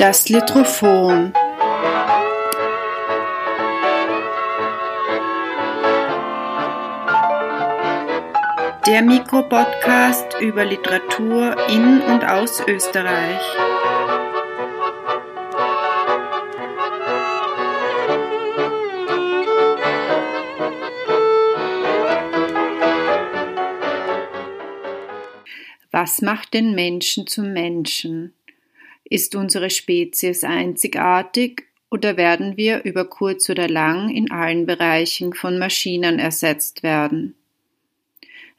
Das Litrophon. Der Mikropodcast über Literatur in und aus Österreich. Was macht den Menschen zum Menschen? Ist unsere Spezies einzigartig oder werden wir über kurz oder lang in allen Bereichen von Maschinen ersetzt werden?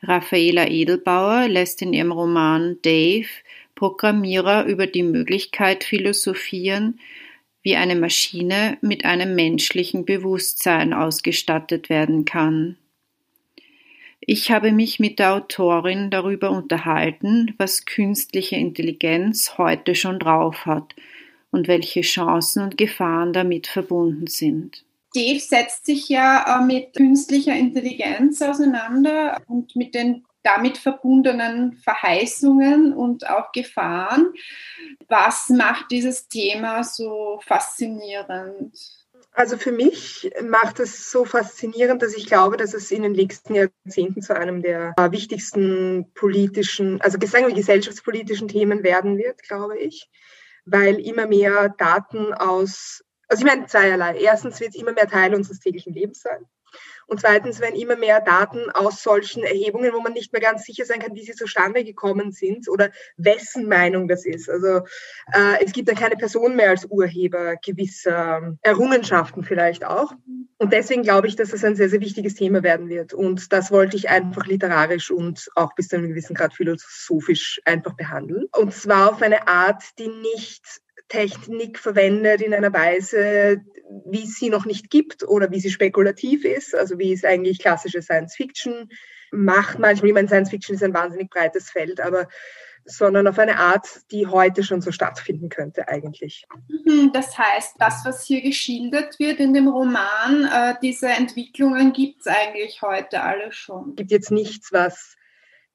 Raffaela Edelbauer lässt in ihrem Roman Dave Programmierer über die Möglichkeit philosophieren, wie eine Maschine mit einem menschlichen Bewusstsein ausgestattet werden kann. Ich habe mich mit der Autorin darüber unterhalten, was künstliche Intelligenz heute schon drauf hat und welche Chancen und Gefahren damit verbunden sind. Dave setzt sich ja äh, mit künstlicher Intelligenz auseinander und mit den damit verbundenen Verheißungen und auch Gefahren. Was macht dieses Thema so faszinierend? Also für mich macht es so faszinierend, dass ich glaube, dass es in den nächsten Jahrzehnten zu einem der wichtigsten politischen, also sagen wir gesellschaftspolitischen Themen werden wird, glaube ich, weil immer mehr Daten aus, also ich meine zweierlei. Erstens wird es immer mehr Teil unseres täglichen Lebens sein. Und zweitens werden immer mehr Daten aus solchen Erhebungen, wo man nicht mehr ganz sicher sein kann, wie sie zustande gekommen sind oder wessen Meinung das ist. Also äh, es gibt dann keine Person mehr als Urheber gewisser Errungenschaften vielleicht auch. Und deswegen glaube ich, dass das ein sehr, sehr wichtiges Thema werden wird. Und das wollte ich einfach literarisch und auch bis zu einem gewissen Grad philosophisch einfach behandeln. Und zwar auf eine Art, die nicht Technik verwendet in einer Weise, wie es sie noch nicht gibt oder wie sie spekulativ ist, also wie es eigentlich klassische Science Fiction macht. Manchmal, ich meine, Science Fiction ist ein wahnsinnig breites Feld, aber sondern auf eine Art, die heute schon so stattfinden könnte eigentlich. Mhm, das heißt, das, was hier geschildert wird in dem Roman, äh, diese Entwicklungen gibt es eigentlich heute alle schon. Es gibt jetzt nichts, was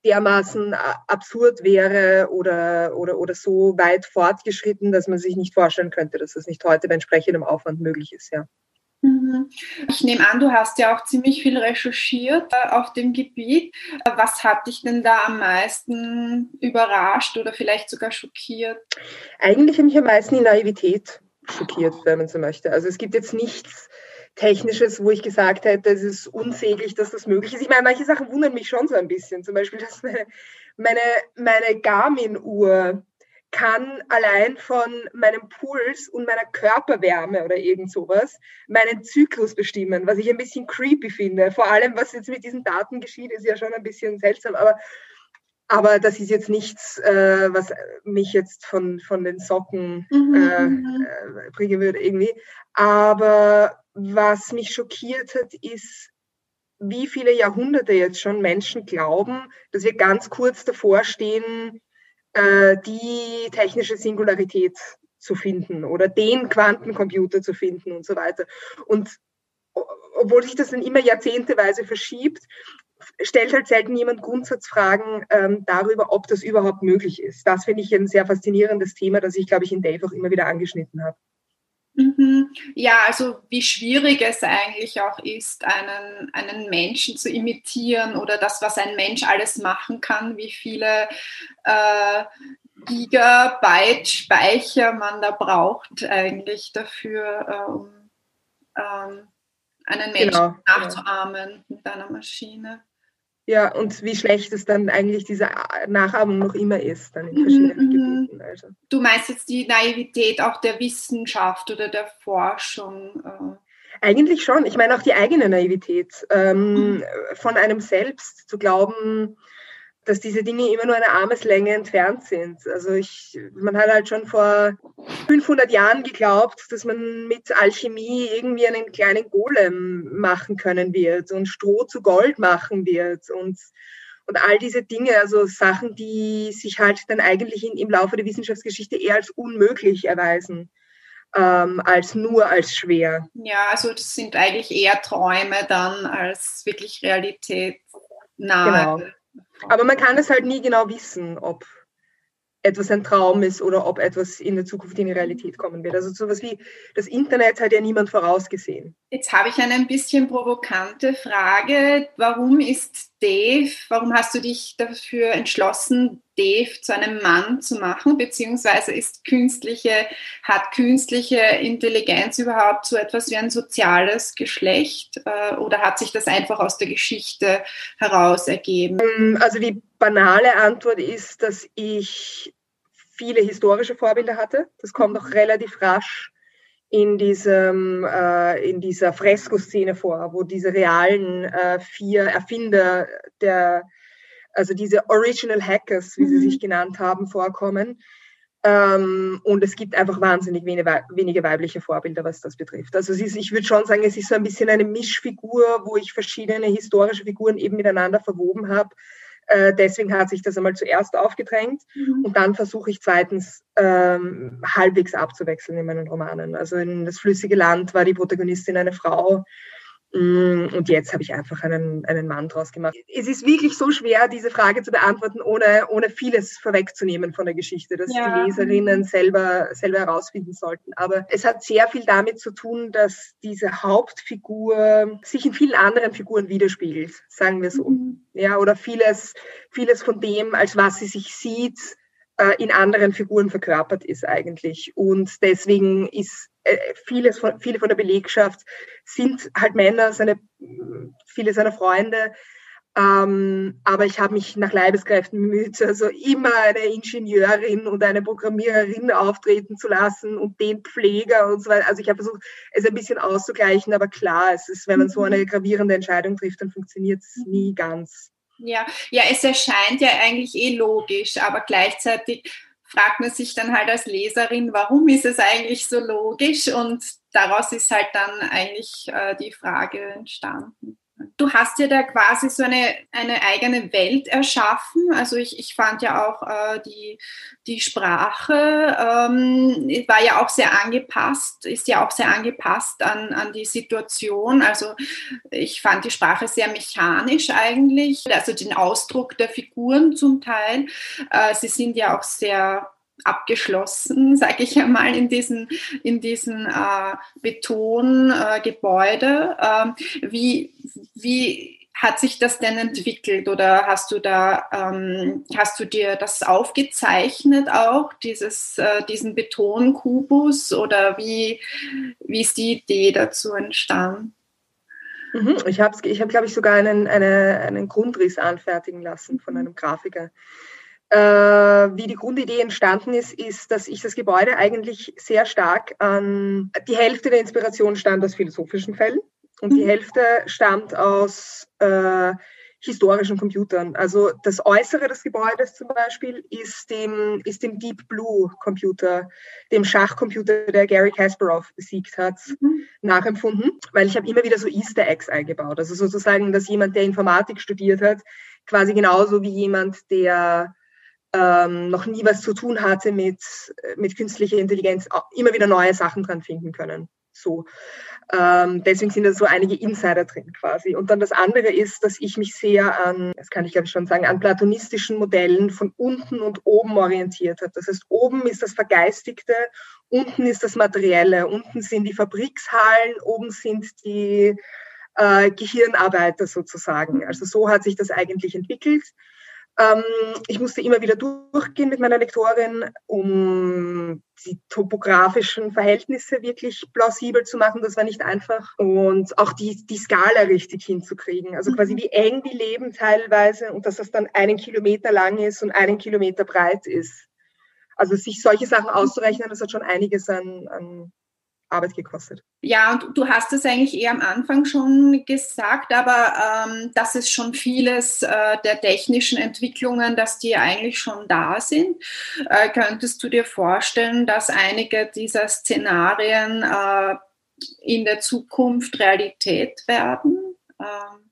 dermaßen absurd wäre oder, oder, oder so weit fortgeschritten, dass man sich nicht vorstellen könnte, dass das nicht heute bei entsprechendem Aufwand möglich ist, ja. Mhm. Ich nehme an, du hast ja auch ziemlich viel recherchiert äh, auf dem Gebiet. Was hat dich denn da am meisten überrascht oder vielleicht sogar schockiert? Eigentlich hat mich am meisten die Naivität schockiert, wenn man so möchte. Also es gibt jetzt nichts, Technisches, wo ich gesagt hätte, es ist unsäglich, dass das möglich ist. Ich meine, manche Sachen wundern mich schon so ein bisschen. Zum Beispiel, dass meine, meine, meine Garmin-Uhr kann allein von meinem Puls und meiner Körperwärme oder irgend sowas meinen Zyklus bestimmen, was ich ein bisschen creepy finde. Vor allem, was jetzt mit diesen Daten geschieht, ist ja schon ein bisschen seltsam, aber, aber das ist jetzt nichts, äh, was mich jetzt von, von den Socken mhm, äh, bringen würde irgendwie. Aber was mich schockiert hat, ist, wie viele Jahrhunderte jetzt schon Menschen glauben, dass wir ganz kurz davor stehen, äh, die technische Singularität zu finden oder den Quantencomputer zu finden und so weiter. Und obwohl sich das dann immer jahrzehnteweise verschiebt, stellt halt selten jemand Grundsatzfragen ähm, darüber, ob das überhaupt möglich ist. Das finde ich ein sehr faszinierendes Thema, das ich, glaube ich, in Dave auch immer wieder angeschnitten habe. Ja, also wie schwierig es eigentlich auch ist, einen, einen Menschen zu imitieren oder das, was ein Mensch alles machen kann, wie viele äh, Gigabyte Speicher man da braucht eigentlich dafür, äh, um ähm, einen Menschen genau, nachzuahmen ja. mit einer Maschine. Ja, und wie schlecht es dann eigentlich diese Nachahmung noch immer ist, dann in verschiedenen mhm. Gebieten. Also. Du meinst jetzt die Naivität auch der Wissenschaft oder der Forschung? Äh. Eigentlich schon. Ich meine auch die eigene Naivität ähm, mhm. von einem selbst zu glauben, dass diese Dinge immer nur eine Armeslänge entfernt sind. Also ich, man hat halt schon vor 500 Jahren geglaubt, dass man mit Alchemie irgendwie einen kleinen Golem machen können wird und Stroh zu Gold machen wird und und all diese Dinge, also Sachen, die sich halt dann eigentlich in, im Laufe der Wissenschaftsgeschichte eher als unmöglich erweisen, ähm, als nur als schwer. Ja, also das sind eigentlich eher Träume dann als wirklich Realität nahe. Genau. Aber man kann es halt nie genau wissen, ob etwas ein Traum ist oder ob etwas in der Zukunft in die Realität kommen wird. Also sowas wie das Internet hat ja niemand vorausgesehen. Jetzt habe ich eine ein bisschen provokante Frage. Warum ist Dave, warum hast du dich dafür entschlossen, Dave zu einem Mann zu machen? Beziehungsweise ist künstliche, hat künstliche Intelligenz überhaupt so etwas wie ein soziales Geschlecht? Äh, oder hat sich das einfach aus der Geschichte heraus ergeben? Ähm, also die banale Antwort ist, dass ich viele historische Vorbilder hatte. Das kommt auch relativ rasch in, diesem, äh, in dieser Fresko-Szene vor, wo diese realen äh, vier Erfinder der, also diese Original Hackers, wie mhm. sie sich genannt haben, vorkommen. Ähm, und es gibt einfach wahnsinnig wenige, wenige weibliche Vorbilder, was das betrifft. Also ist, ich würde schon sagen, es ist so ein bisschen eine Mischfigur, wo ich verschiedene historische Figuren eben miteinander verwoben habe äh, deswegen hat sich das einmal zuerst aufgedrängt mhm. und dann versuche ich zweitens ähm, halbwegs abzuwechseln in meinen Romanen. Also in Das flüssige Land war die Protagonistin eine Frau, und jetzt habe ich einfach einen, einen Mann draus gemacht. Es ist wirklich so schwer, diese Frage zu beantworten, ohne, ohne vieles vorwegzunehmen von der Geschichte, dass ja. die Leserinnen selber, selber herausfinden sollten. Aber es hat sehr viel damit zu tun, dass diese Hauptfigur sich in vielen anderen Figuren widerspiegelt, sagen wir so. Mhm. Ja, oder vieles, vieles von dem, als was sie sich sieht, in anderen Figuren verkörpert ist eigentlich. Und deswegen ist äh, vieles von, viele von der Belegschaft sind halt Männer, seine, viele seiner Freunde. Ähm, aber ich habe mich nach Leibeskräften bemüht, also immer eine Ingenieurin und eine Programmiererin auftreten zu lassen und den Pfleger und so weiter. Also ich habe versucht, es ein bisschen auszugleichen, aber klar, es ist, wenn man so eine gravierende Entscheidung trifft, dann funktioniert es nie ganz. Ja, ja, es erscheint ja eigentlich eh logisch, aber gleichzeitig fragt man sich dann halt als Leserin, warum ist es eigentlich so logisch? Und daraus ist halt dann eigentlich äh, die Frage entstanden. Du hast ja da quasi so eine, eine eigene Welt erschaffen. Also ich, ich fand ja auch äh, die, die Sprache ähm, war ja auch sehr angepasst, ist ja auch sehr angepasst an, an die Situation. Also ich fand die Sprache sehr mechanisch eigentlich, also den Ausdruck der Figuren zum Teil. Äh, sie sind ja auch sehr abgeschlossen, sage ich einmal, in diesen, in diesen äh, Betongebäude. Äh, ähm, wie, wie hat sich das denn entwickelt oder hast du da, ähm, hast du dir das aufgezeichnet auch, dieses, äh, diesen Betonkubus oder wie, wie ist die Idee dazu entstanden? Mhm, ich habe, ich hab, glaube ich, sogar einen, eine, einen Grundriss anfertigen lassen von einem Grafiker. Äh, wie die Grundidee entstanden ist, ist, dass ich das Gebäude eigentlich sehr stark an die Hälfte der Inspiration stammt aus philosophischen Fällen und die mhm. Hälfte stammt aus äh, historischen Computern. Also das Äußere des Gebäudes zum Beispiel ist dem, ist dem Deep Blue Computer, dem Schachcomputer, der Gary Kasparov besiegt hat, mhm. nachempfunden, weil ich habe immer wieder so Easter Eggs eingebaut. Also sozusagen, dass jemand, der Informatik studiert hat, quasi genauso wie jemand, der ähm, noch nie was zu tun hatte mit, mit künstlicher Intelligenz, immer wieder neue Sachen dran finden können. So. Ähm, deswegen sind da so einige Insider drin quasi. Und dann das andere ist, dass ich mich sehr an, das kann ich glaube ich schon sagen, an platonistischen Modellen von unten und oben orientiert habe. Das heißt, oben ist das Vergeistigte, unten ist das Materielle, unten sind die Fabrikshallen, oben sind die äh, Gehirnarbeiter sozusagen. Also so hat sich das eigentlich entwickelt. Ähm, ich musste immer wieder durchgehen mit meiner Lektorin, um die topografischen Verhältnisse wirklich plausibel zu machen. Das war nicht einfach. Und auch die, die Skala richtig hinzukriegen. Also quasi mhm. wie eng die leben teilweise und dass das dann einen Kilometer lang ist und einen Kilometer breit ist. Also sich solche Sachen auszurechnen, das hat schon einiges an, an Arbeit gekostet. Ja, und du hast es eigentlich eher am Anfang schon gesagt, aber ähm, dass es schon vieles äh, der technischen Entwicklungen, dass die eigentlich schon da sind. Äh, könntest du dir vorstellen, dass einige dieser Szenarien äh, in der Zukunft Realität werden? Ähm,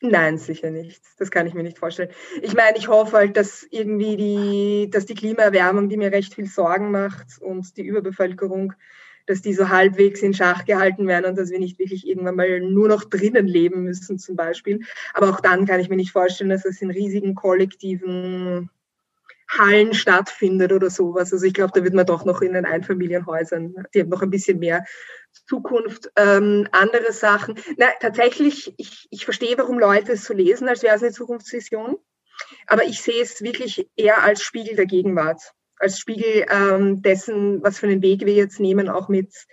Nein, sicher nicht. Das kann ich mir nicht vorstellen. Ich meine, ich hoffe halt, dass irgendwie die, dass die Klimaerwärmung, die mir recht viel Sorgen macht und die Überbevölkerung, dass die so halbwegs in Schach gehalten werden und dass wir nicht wirklich irgendwann mal nur noch drinnen leben müssen zum Beispiel. Aber auch dann kann ich mir nicht vorstellen, dass es in riesigen kollektiven Hallen stattfindet oder sowas. Also ich glaube, da wird man doch noch in den Einfamilienhäusern, die haben noch ein bisschen mehr Zukunft. Ähm, andere Sachen. Na, tatsächlich, ich, ich verstehe, warum Leute es so lesen, als wäre es eine Zukunftsvision. Aber ich sehe es wirklich eher als Spiegel der Gegenwart, als Spiegel ähm, dessen, was für einen Weg wir jetzt nehmen, auch mit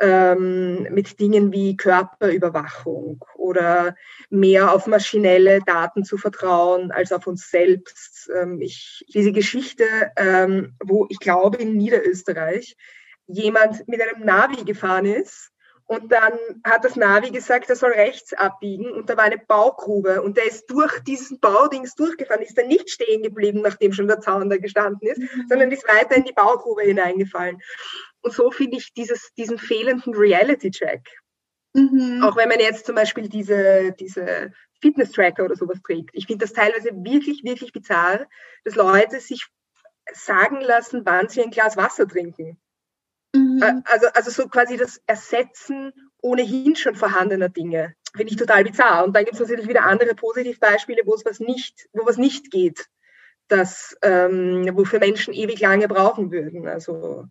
ähm, mit Dingen wie Körperüberwachung oder mehr auf maschinelle Daten zu vertrauen als auf uns selbst. Ähm, ich, diese Geschichte, ähm, wo ich glaube in Niederösterreich jemand mit einem Navi gefahren ist und dann hat das Navi gesagt, er soll rechts abbiegen und da war eine Baugrube und der ist durch diesen Baudings durchgefahren, ist dann nicht stehen geblieben, nachdem schon der Zaun da gestanden ist, mhm. sondern ist weiter in die Baugrube hineingefallen. Und so finde ich dieses, diesen fehlenden Reality-Check. Mhm. Auch wenn man jetzt zum Beispiel diese, diese Fitness-Tracker oder sowas trägt. Ich finde das teilweise wirklich, wirklich bizarr, dass Leute sich sagen lassen, wann sie ein Glas Wasser trinken. Mhm. Also, also so quasi das Ersetzen ohnehin schon vorhandener Dinge. Finde ich total bizarr. Und dann gibt es natürlich wieder andere Positivbeispiele, wo es was nicht, wo was nicht geht, das, ähm, wofür Menschen ewig lange brauchen würden. Also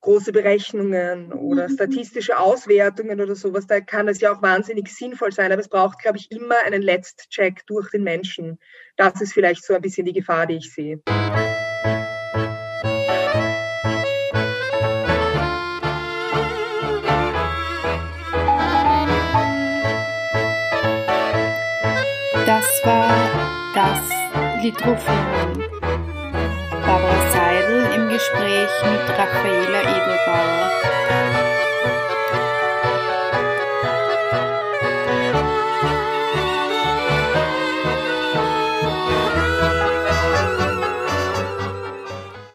große Berechnungen oder mhm. statistische Auswertungen oder sowas, da kann es ja auch wahnsinnig sinnvoll sein, aber es braucht, glaube ich, immer einen Letzt-Check durch den Menschen. Das ist vielleicht so ein bisschen die Gefahr, die ich sehe. Das war das Litrophon. Barbara Seidel im Gespräch mit Raffaela Edelbauer.